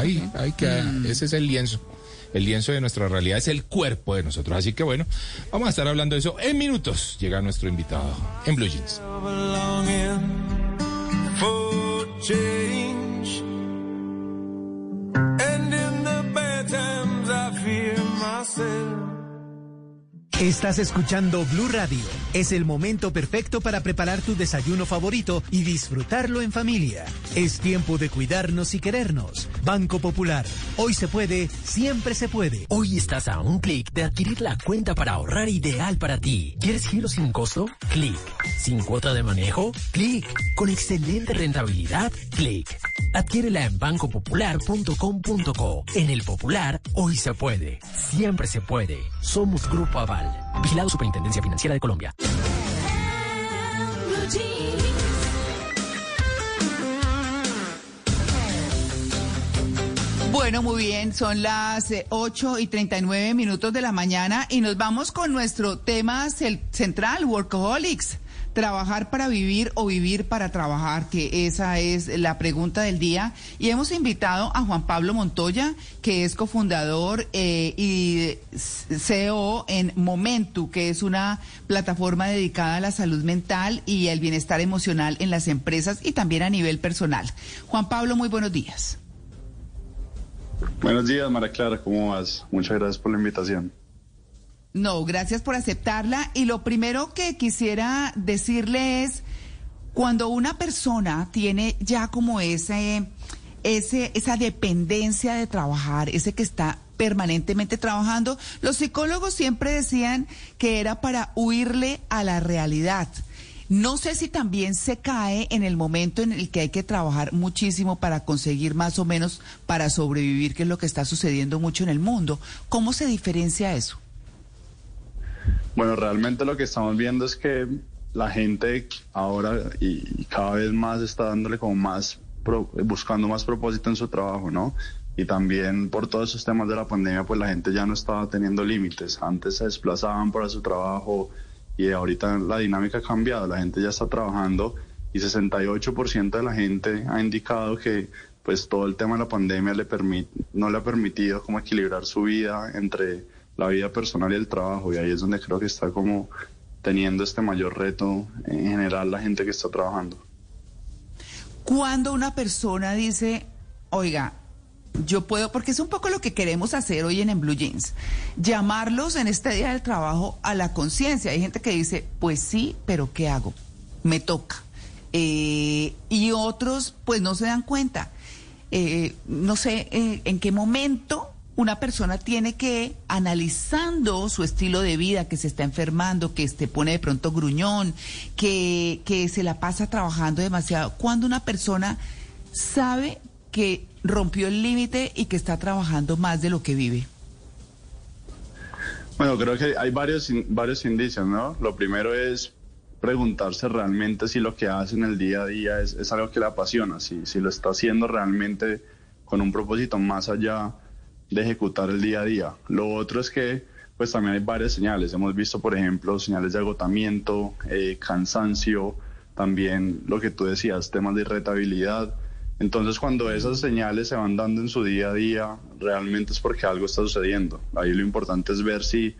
Ahí, ahí queda. Mm. Ese es el lienzo. El lienzo de nuestra realidad es el cuerpo de nosotros. Así que bueno, vamos a estar hablando de eso en minutos. Llega nuestro invitado en Blue Jeans. Estás escuchando Blue Radio. Es el momento perfecto para preparar tu desayuno favorito y disfrutarlo en familia. Es tiempo de cuidarnos y querernos. Banco Popular. Hoy se puede, siempre se puede. Hoy estás a un clic de adquirir la cuenta para ahorrar ideal para ti. ¿Quieres giro sin costo? Clic. ¿Sin cuota de manejo? Clic. ¿Con excelente rentabilidad? Clic. Adquiérela en bancopopular.com.co. En el Popular, hoy se puede. Siempre se puede. Somos Grupo Aval. Vigilado Superintendencia Financiera de Colombia. Bueno, muy bien, son las eh, 8 y 39 minutos de la mañana y nos vamos con nuestro tema central, Workaholics. Trabajar para vivir o vivir para trabajar, que esa es la pregunta del día. Y hemos invitado a Juan Pablo Montoya, que es cofundador eh, y CEO en Momentu, que es una plataforma dedicada a la salud mental y el bienestar emocional en las empresas y también a nivel personal. Juan Pablo, muy buenos días. Buenos días, Mara Clara, ¿cómo vas? Muchas gracias por la invitación. No, gracias por aceptarla. Y lo primero que quisiera decirle es, cuando una persona tiene ya como ese, ese, esa dependencia de trabajar, ese que está permanentemente trabajando, los psicólogos siempre decían que era para huirle a la realidad. No sé si también se cae en el momento en el que hay que trabajar muchísimo para conseguir más o menos para sobrevivir, que es lo que está sucediendo mucho en el mundo. ¿Cómo se diferencia eso? Bueno, realmente lo que estamos viendo es que la gente ahora y, cada vez más está dándole como más, buscando más propósito en su trabajo, ¿no? Y también por todos esos temas de la pandemia, pues la gente ya no estaba teniendo límites. Antes se desplazaban para su trabajo y ahorita la dinámica ha cambiado. La gente ya está trabajando y 68% de la gente ha indicado que pues todo el tema de la pandemia le permit- no le ha permitido como equilibrar su vida entre la vida personal y el trabajo y ahí es donde creo que está como teniendo este mayor reto en general la gente que está trabajando. Cuando una persona dice, oiga, yo puedo, porque es un poco lo que queremos hacer hoy en, Blue Jeans, llamarlos en este día del trabajo a la conciencia. Hay gente que dice, pues sí, pero ¿qué hago? Me toca. Eh, y otros, pues no se dan cuenta. Eh, no sé eh, en qué momento una persona tiene que, analizando su estilo de vida, que se está enfermando, que se pone de pronto gruñón, que, que se la pasa trabajando demasiado, cuando una persona sabe que rompió el límite y que está trabajando más de lo que vive. Bueno, creo que hay varios, varios indicios, ¿no? Lo primero es preguntarse realmente si lo que hace en el día a día es, es algo que le apasiona, si, si lo está haciendo realmente con un propósito más allá de ejecutar el día a día. Lo otro es que pues también hay varias señales. Hemos visto, por ejemplo, señales de agotamiento, eh, cansancio, también lo que tú decías, temas de irritabilidad. Entonces, cuando esas señales se van dando en su día a día, realmente es porque algo está sucediendo. Ahí lo importante es ver si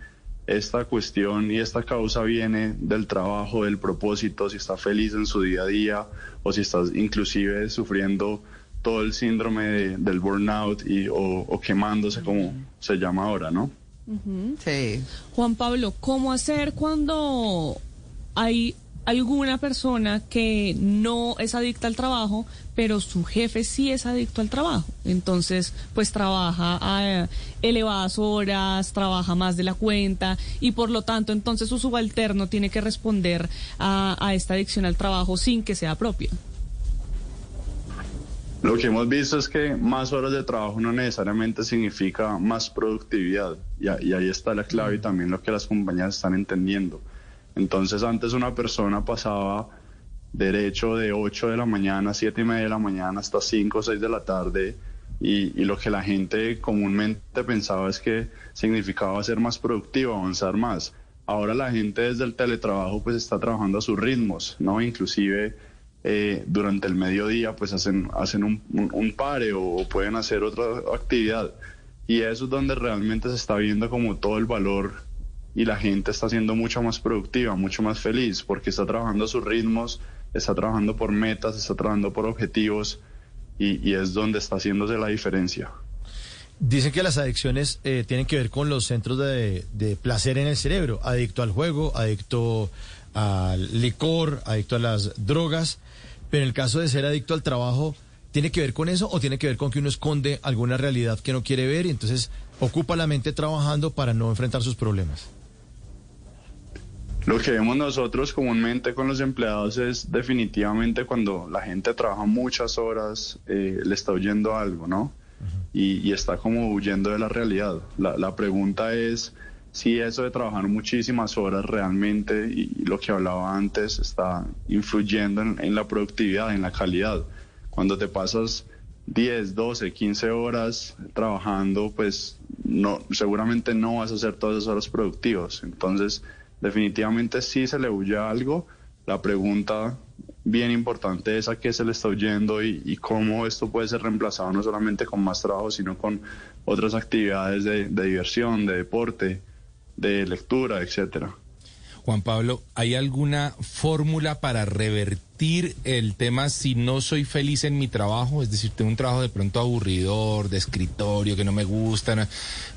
esta cuestión y esta causa viene del trabajo, del propósito, si está feliz en su día a día o si está inclusive sufriendo todo el síndrome de- del burnout y, o, o quemándose como se llama ahora, ¿no? Sí. Juan Pablo, ¿cómo hacer cuando hay alguna persona que no es adicta al trabajo, pero su jefe sí es adicto al trabajo? Entonces, pues trabaja a elevadas horas, trabaja más de la cuenta y por lo tanto, entonces su subalterno tiene que responder a, a esta adicción al trabajo sin que sea propia. Lo que hemos visto es que más horas de trabajo no necesariamente significa más productividad y, ahí está la clave y también lo que las compañías están entendiendo. Entonces antes una persona pasaba derecho de 8 de la mañana, 7 y media de la mañana hasta 5 o 6 de la tarde y, y lo que la gente comúnmente pensaba es que significaba ser más productivo, avanzar más. Ahora la gente desde el teletrabajo pues está trabajando a sus ritmos, ¿no? Inclusive eh, durante el mediodía pues hacen, hacen un, un, un pare o pueden hacer otra actividad. Y eso es donde realmente se está viendo como todo el valor y la gente está siendo mucho más productiva, mucho más feliz, porque está trabajando a sus ritmos, está trabajando por metas, está trabajando por objetivos y, y es donde está haciéndose la diferencia. Dicen que las adicciones eh, tienen que ver con los centros de, de, placer en el cerebro, adicto al juego, adicto al licor, adicto a las drogas, pero en el caso de ser adicto al trabajo, ¿tiene que ver con eso o tiene que ver con que uno esconde alguna realidad que no quiere ver y entonces ocupa la mente trabajando para no enfrentar sus problemas? Lo que vemos nosotros comúnmente con los empleados es definitivamente cuando la gente trabaja muchas horas, eh, le está oyendo algo, ¿no? y, y, está como huyendo de la realidad. La, la, pregunta es si eso de trabajar muchísimas horas realmente, y, lo que hablaba antes, está influyendo en, la productividad, en la calidad. Cuando te pasas 10, 12, 15 horas trabajando, pues no, seguramente no vas a hacer todas esas horas productivas. Entonces, definitivamente sí se le huye algo. La pregunta bien importante es a qué se le está huyendo y, y, cómo esto puede ser reemplazado no solamente con más trabajo, sino con otras actividades de, de diversión, de deporte, de lectura, etcétera. Juan Pablo, ¿hay alguna fórmula para revertir el tema si no soy feliz en mi trabajo? Es decir, tengo un trabajo de pronto aburridor, de escritorio, que no me gusta,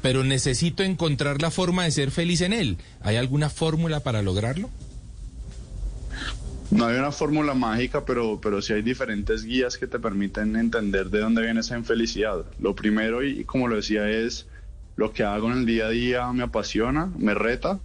pero necesito encontrar la forma de ser feliz en él. ¿Hay alguna fórmula para lograrlo? No hay una fórmula mágica, pero, pero sí hay diferentes guías que te permiten entender de dónde viene esa infelicidad. Lo primero, y como lo decía, es lo que hago en el día a día me apasiona, me reta,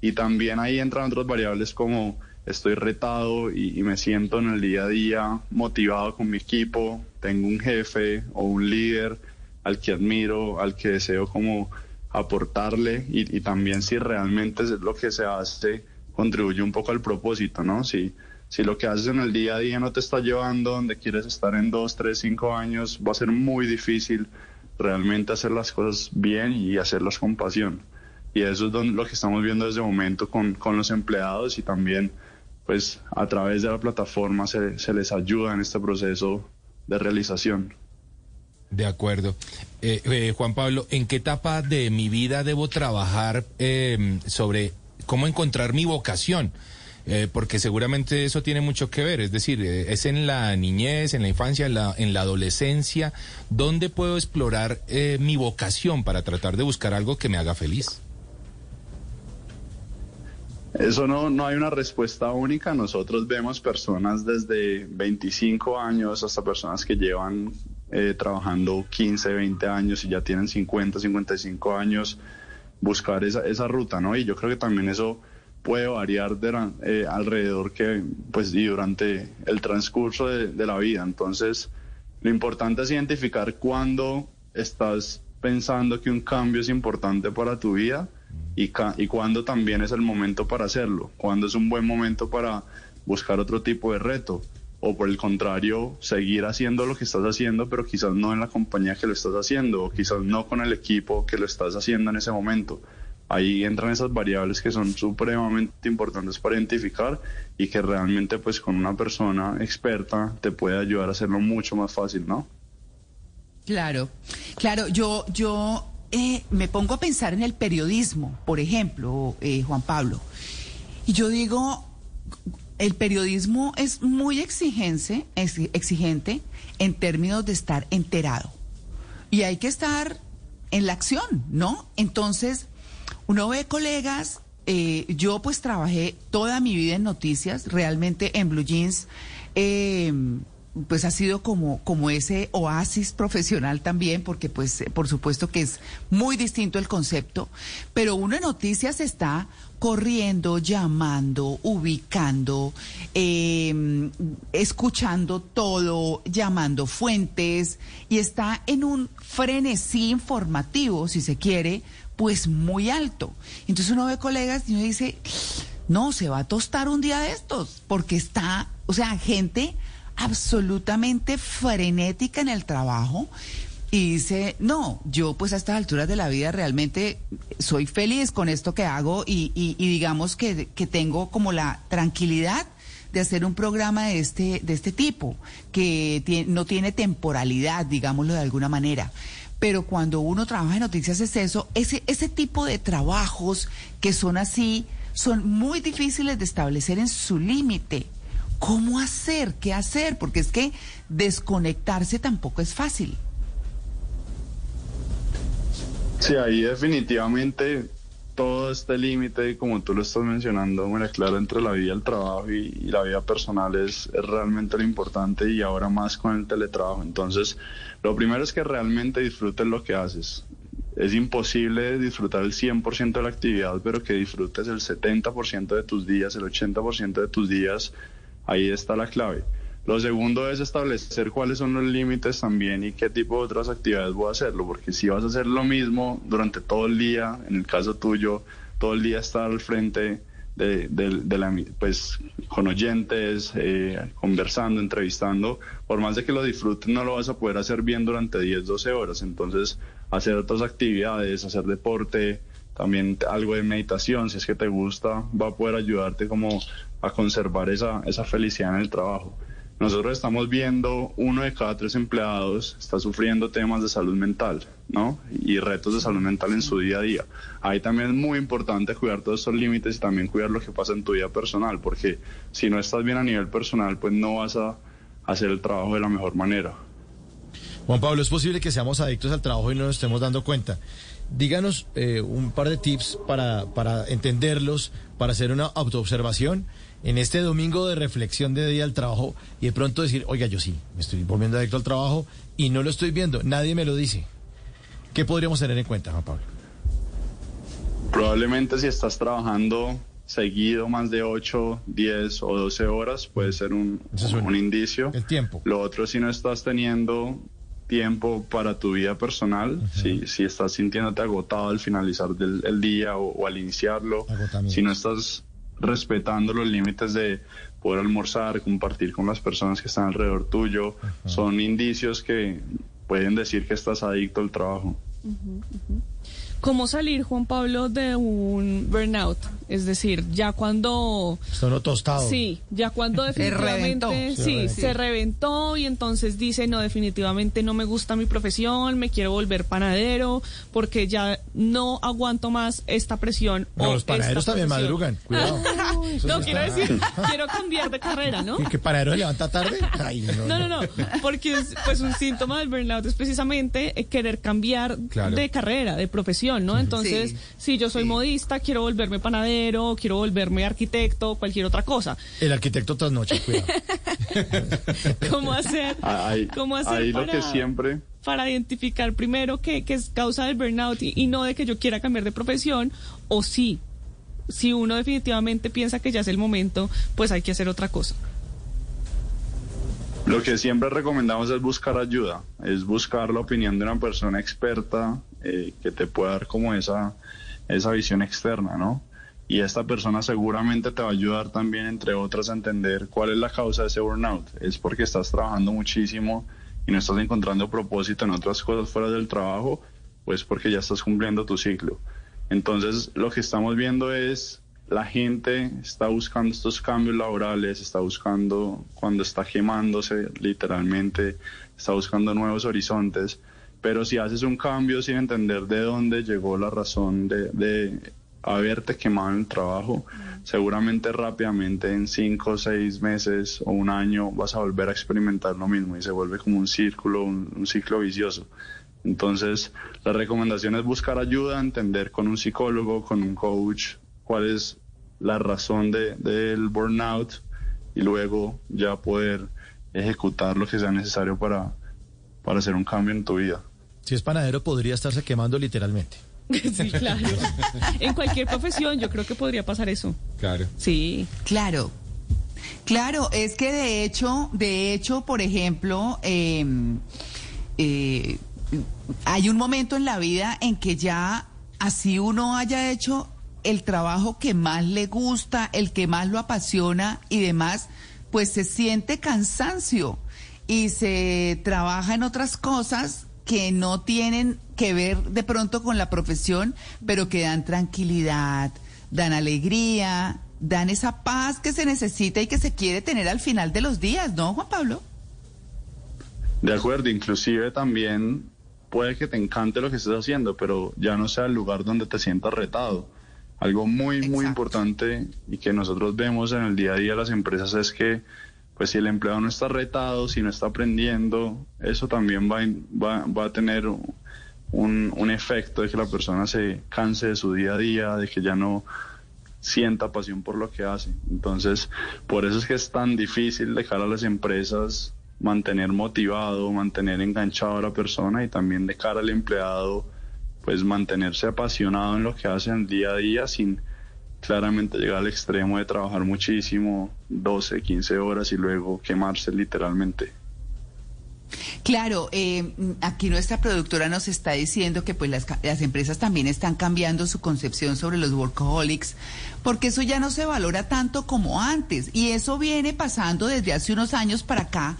y también ahí entran otras variables como estoy retado y, me siento en el día a día motivado con mi equipo, tengo un jefe o un líder al que admiro, al que deseo como aportarle y, y también si realmente es lo que se hace contribuye un poco al propósito, ¿no? Si, si lo que haces en el día a día no te está llevando donde quieres estar en dos, tres, cinco años, va a ser muy difícil realmente hacer las cosas bien y hacerlas con pasión. Y eso es lo que estamos viendo desde el momento con, con los empleados y también pues a través de la plataforma se, se les ayuda en este proceso de realización. De acuerdo. Eh, eh, Juan Pablo, ¿en qué etapa de mi vida debo trabajar eh, sobre cómo encontrar mi vocación? Eh, porque seguramente eso tiene mucho que ver, es decir, eh, es en la niñez, en la infancia, en la, en la adolescencia, ¿dónde puedo explorar eh, mi vocación para tratar de buscar algo que me haga feliz? Eso no, no hay una respuesta única. Nosotros vemos personas desde 25 años hasta personas que llevan eh, trabajando 15, 20 años y ya tienen 50, 55 años, buscar esa, esa ruta, ¿no? Y yo creo que también eso puede variar eh, alrededor que, pues, y durante el transcurso de, de la vida. Entonces, lo importante es identificar cuándo estás pensando que un cambio es importante para tu vida y, y cuándo también es el momento para hacerlo, cuándo es un buen momento para buscar otro tipo de reto o por el contrario seguir haciendo lo que estás haciendo pero quizás no en la compañía que lo estás haciendo o quizás no con el equipo que lo estás haciendo en ese momento. Ahí entran esas variables que son supremamente importantes para identificar y que realmente pues con una persona experta te puede ayudar a hacerlo mucho más fácil, ¿no? Claro, claro, yo, yo eh, me pongo a pensar en el periodismo, por ejemplo, eh, Juan Pablo, y yo digo, el periodismo es muy exigente, exigente en términos de estar enterado. Y hay que estar en la acción, ¿no? Entonces, uno ve colegas, eh, yo pues trabajé toda mi vida en noticias, realmente en Blue Jeans. Eh, pues ha sido como, como ese oasis profesional también, porque pues por supuesto que es muy distinto el concepto, pero uno en noticias está corriendo, llamando, ubicando, eh, escuchando todo, llamando fuentes y está en un frenesí informativo, si se quiere, pues muy alto. Entonces uno ve colegas y uno dice, no, se va a tostar un día de estos, porque está, o sea, gente absolutamente frenética en el trabajo y dice, no, yo pues a estas alturas de la vida realmente soy feliz con esto que hago y, y, y digamos que, que tengo como la tranquilidad de hacer un programa de este, de este tipo, que tie- no tiene temporalidad, digámoslo de alguna manera. Pero cuando uno trabaja en noticias es eso, ese, ese tipo de trabajos que son así, son muy difíciles de establecer en su límite. ¿Cómo hacer? ¿Qué hacer? Porque es que desconectarse tampoco es fácil. Sí, ahí definitivamente todo este límite, como tú lo estás mencionando, María Clara, entre la vida y el trabajo y, y la vida personal es, es realmente lo importante y ahora más con el teletrabajo. Entonces, lo primero es que realmente disfrutes lo que haces. Es imposible disfrutar el 100% de la actividad, pero que disfrutes el 70% de tus días, el 80% de tus días, ahí está la clave. Lo segundo es establecer cuáles son los límites también y qué tipo de otras actividades voy a hacerlo, porque si vas a hacer lo mismo durante todo el día, en el caso tuyo, todo el día estar al frente de, la, pues, con oyentes, eh, conversando, entrevistando, por más de que lo disfrutes, no lo vas a poder hacer bien durante 10, 12 horas. Entonces, hacer otras actividades, hacer deporte, también algo de meditación, si es que te gusta, va a poder ayudarte como a conservar esa, esa felicidad en el trabajo. Nosotros estamos viendo uno de cada tres empleados está sufriendo temas de salud mental, ¿no? Y retos de salud mental en su día a día. Ahí también es muy importante cuidar todos esos límites y también cuidar lo que pasa en tu vida personal, porque si no estás bien a nivel personal, pues no vas a hacer el trabajo de la mejor manera. Juan Pablo, es posible que seamos adictos al trabajo y no nos estemos dando cuenta. Díganos eh, un par de tips para, para entenderlos, para hacer una autoobservación en este domingo de reflexión de día al trabajo y de pronto decir, oiga, yo sí, me estoy volviendo adicto al trabajo y no lo estoy viendo, nadie me lo dice. ¿Qué podríamos tener en cuenta, Juan Pablo? Probablemente si estás trabajando seguido más de 8, 10 o 12 horas puede ser un, es un indicio. El tiempo. Lo otro, si no estás teniendo tiempo para tu vida personal, si, si estás sintiéndote agotado al finalizar del el día o, o al iniciarlo, Agotamiento. si no estás respetando los límites de poder almorzar, compartir con las personas que están alrededor tuyo, son indicios que pueden decir que estás adicto al trabajo. ¿Cómo salir, Juan Pablo, de un burnout? Es decir, ya cuando... Uno tostado. Sí, ya cuando definitivamente reventó. Sí, reventó. se reventó y entonces dice, no, definitivamente no me gusta mi profesión, me quiero volver panadero porque ya no aguanto más esta presión. No, o los panaderos esta también profesión". madrugan, cuidado. No, sí quiero está- decir, quiero cambiar de carrera, ¿no? ¿Y qué panadero se levanta tarde? Ay, No, no, no, porque es, pues un síntoma del burnout es precisamente eh, querer cambiar Claro. de carrera, de profesión, ¿no? Entonces, Sí. si yo soy modista, quiero volverme panadero, quiero volverme arquitecto, cualquier otra cosa. El arquitecto trasnoche, cuidado. ¿Cómo hacer? Ahí, ¿Cómo hacer ahí lo para, que siempre... para identificar primero qué, qué es causa del burnout y, y no de que yo quiera cambiar de profesión o sí? Si uno definitivamente piensa que ya es el momento, pues hay que hacer otra cosa. Lo que siempre recomendamos es buscar ayuda, es buscar la opinión de una persona experta eh, que te pueda dar como esa, esa visión externa, ¿no? Y esta persona seguramente te va a ayudar también, entre otras, a entender cuál es la causa de ese burnout. Es porque estás trabajando muchísimo y no estás encontrando propósito en otras cosas fuera del trabajo, pues porque ya estás cumpliendo tu ciclo. Entonces, lo que estamos viendo es la gente está buscando estos cambios laborales, está buscando cuando está quemándose literalmente, está buscando nuevos horizontes, pero si haces un cambio sin entender de dónde llegó la razón de, de haberte quemado en el trabajo, seguramente rápidamente en cinco, seis meses o un año vas a volver a experimentar lo mismo y se vuelve como un círculo, un, un ciclo vicioso. Entonces, la recomendación es buscar ayuda, entender con un psicólogo, con un coach, cuál es la razón de- del burnout y luego ya poder ejecutar lo que sea necesario para, para hacer un cambio en tu vida. Si es panadero, podría estarse quemando literalmente. Sí, claro. En cualquier profesión yo creo que podría pasar eso. Claro. Sí. Claro. Claro, es que de hecho, de hecho, por ejemplo, eh, eh, hay un momento en la vida en que ya así uno haya hecho el trabajo que más le gusta, el que más lo apasiona y demás, pues se siente cansancio y se trabaja en otras cosas que no tienen que ver de pronto con la profesión, pero que dan tranquilidad, dan alegría dan esa paz que se necesita y que se quiere tener al final de los días, ¿no, Juan Pablo? De acuerdo, inclusive también puede que te encante lo que estés haciendo, pero ya no sea el lugar donde te sientas retado. Algo muy, muy importante y que nosotros vemos en el día a día de las empresas es que, pues si el empleado no está retado, si no está aprendiendo, eso también va, va, va a tener un, un efecto de que la persona se canse de su día a día, de que ya no sienta pasión por lo que hace. Entonces, por eso es que es tan difícil de cara a las empresas mantener motivado, mantener enganchado a la persona y también de cara al empleado, pues mantenerse apasionado en lo que hace en el día a día sin claramente llegar al extremo de trabajar muchísimo, 12, 15 horas y luego quemarse literalmente. Claro, eh, aquí nuestra productora nos está diciendo que pues las, las empresas también están cambiando su concepción sobre los workaholics, porque eso ya no se valora tanto como antes. Y eso viene pasando desde hace unos años para acá,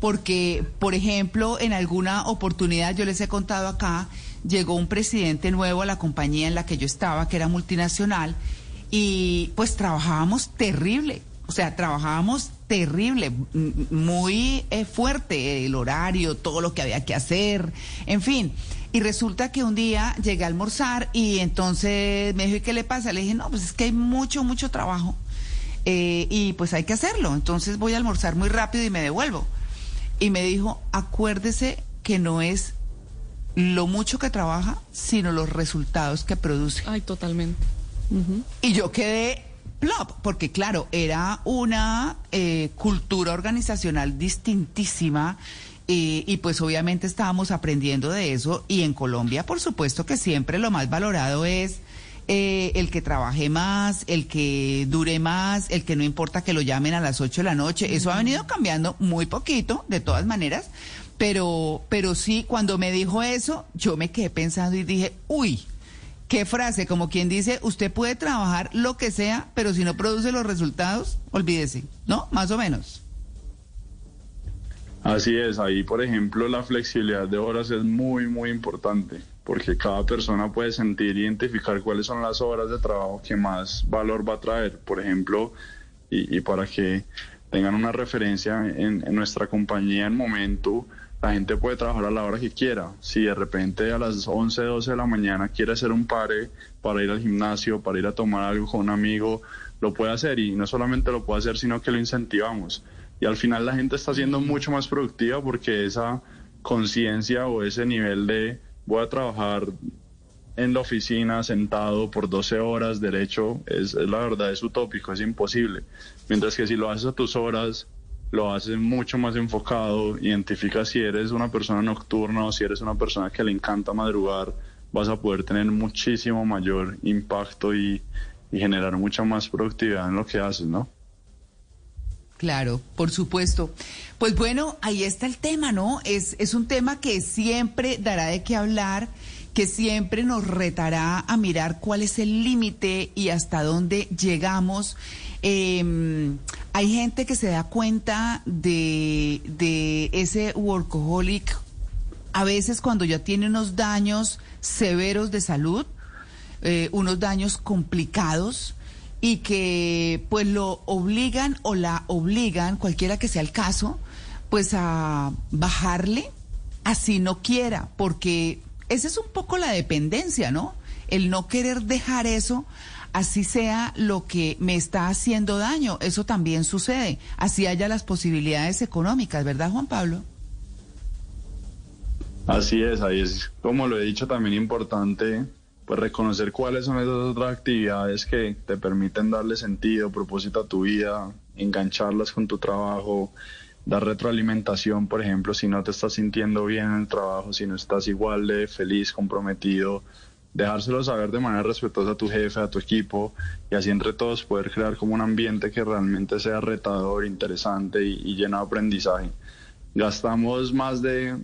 porque, por ejemplo, en alguna oportunidad, yo les he contado acá, llegó un presidente nuevo a la compañía en la que yo estaba, que era multinacional, y pues trabajábamos terrible. O sea, trabajábamos terrible, muy eh, fuerte el horario, todo lo que había que hacer, en fin. Y resulta que un día llegué a almorzar y entonces me dijo, ¿y qué le pasa? Le dije, no, pues es que hay mucho, mucho trabajo eh, y pues hay que hacerlo. Entonces voy a almorzar muy rápido y me devuelvo. Y me dijo, acuérdese que no es lo mucho que trabaja, sino los resultados que produce. Ay, totalmente. Y yo quedé plop, porque claro, era una eh, cultura organizacional distintísima eh, y pues obviamente estábamos aprendiendo de eso y en Colombia por supuesto que siempre lo más valorado es eh, el que trabaje más, el que dure más, el que no importa que lo llamen a las 8 de la noche. Eso ha venido cambiando muy poquito, de todas maneras, pero, pero sí, cuando me dijo eso, yo me quedé pensando y dije, uy, ¿Qué frase? Como quien dice, usted puede trabajar lo que sea, pero si no produce los resultados, olvídese, ¿no? Más o menos. Así es, ahí por ejemplo la flexibilidad de horas es muy muy importante porque cada persona puede sentir e identificar cuáles son las horas de trabajo que más valor va a traer. Por ejemplo, y, para que tengan una referencia en, en nuestra compañía en momento, la gente puede trabajar a la hora que quiera. Si de repente a las 11, 12 de la mañana quiere hacer un pare para ir al gimnasio, para ir a tomar algo con un amigo, lo puede hacer y no solamente lo puede hacer, sino que lo incentivamos. Y al final la gente está siendo mucho más productiva porque esa conciencia o ese nivel de voy a trabajar en la oficina sentado por 12 horas derecho, es, es la verdad, es utópico, es imposible. Mientras que si lo haces a tus horas, lo haces mucho más enfocado, identificas si eres una persona nocturna o si eres una persona que le encanta madrugar, vas a poder tener muchísimo mayor impacto y, y generar mucha más productividad en lo que haces, ¿no? Claro, por supuesto. Pues bueno, ahí está el tema, ¿no? Es, es un tema que siempre dará de qué hablar, que siempre nos retará a mirar cuál es el límite y hasta dónde llegamos. Eh, hay gente que se da cuenta de, de ese workaholic a veces cuando ya tiene unos daños severos de salud, eh, unos daños complicados y que pues lo obligan o la obligan, cualquiera que sea el caso, pues a bajarle así no quiera, porque esa es un poco la dependencia, ¿no? El no querer dejar eso, así sea lo que me está haciendo daño, eso también sucede, así haya las posibilidades económicas, ¿verdad, Juan Pablo? Así es, ahí es, como lo he dicho, también importante pues reconocer cuáles son esas otras actividades que te permiten darle sentido, propósito a tu vida, engancharlas con tu trabajo, dar retroalimentación, por ejemplo, si no te estás sintiendo bien en el trabajo, si no estás igual de feliz, comprometido, dejárselo saber de manera respetuosa a tu jefe, a tu equipo, y así entre todos poder crear como un ambiente que realmente sea retador, interesante y, lleno de aprendizaje. Gastamos más de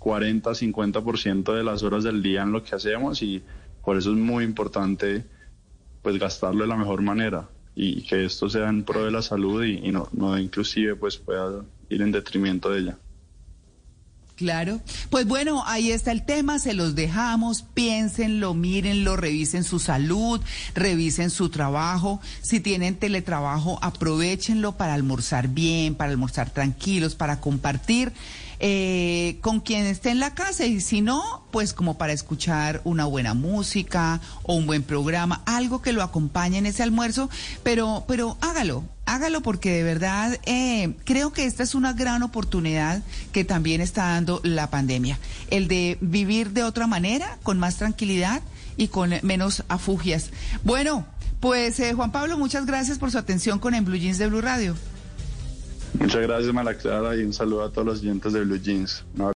40, 50% de las horas del día en lo que hacemos y por eso es muy importante pues gastarlo de la mejor manera y que esto sea en pro de la salud y, no inclusive pues pueda ir en detrimento de ella. Claro. Pues bueno, ahí está el tema, se los dejamos, piénsenlo, mírenlo, revisen su salud, revisen su trabajo. Si tienen teletrabajo, aprovechenlo para almorzar bien, para almorzar tranquilos, para compartir eh, con quien esté en la casa y si no, pues como para escuchar una buena música o un buen programa, algo que lo acompañe en ese almuerzo, pero, pero hágalo, hágalo porque de verdad eh, creo que esta es una gran oportunidad que también está dando la pandemia, el de vivir de otra manera, con más tranquilidad y con menos afugias. Bueno, pues eh, Juan Pablo, muchas gracias por su atención con En Blue Jeans de Blue Radio. Muchas gracias, Mala Clara, y un saludo a todos los oyentes de Blue Jeans.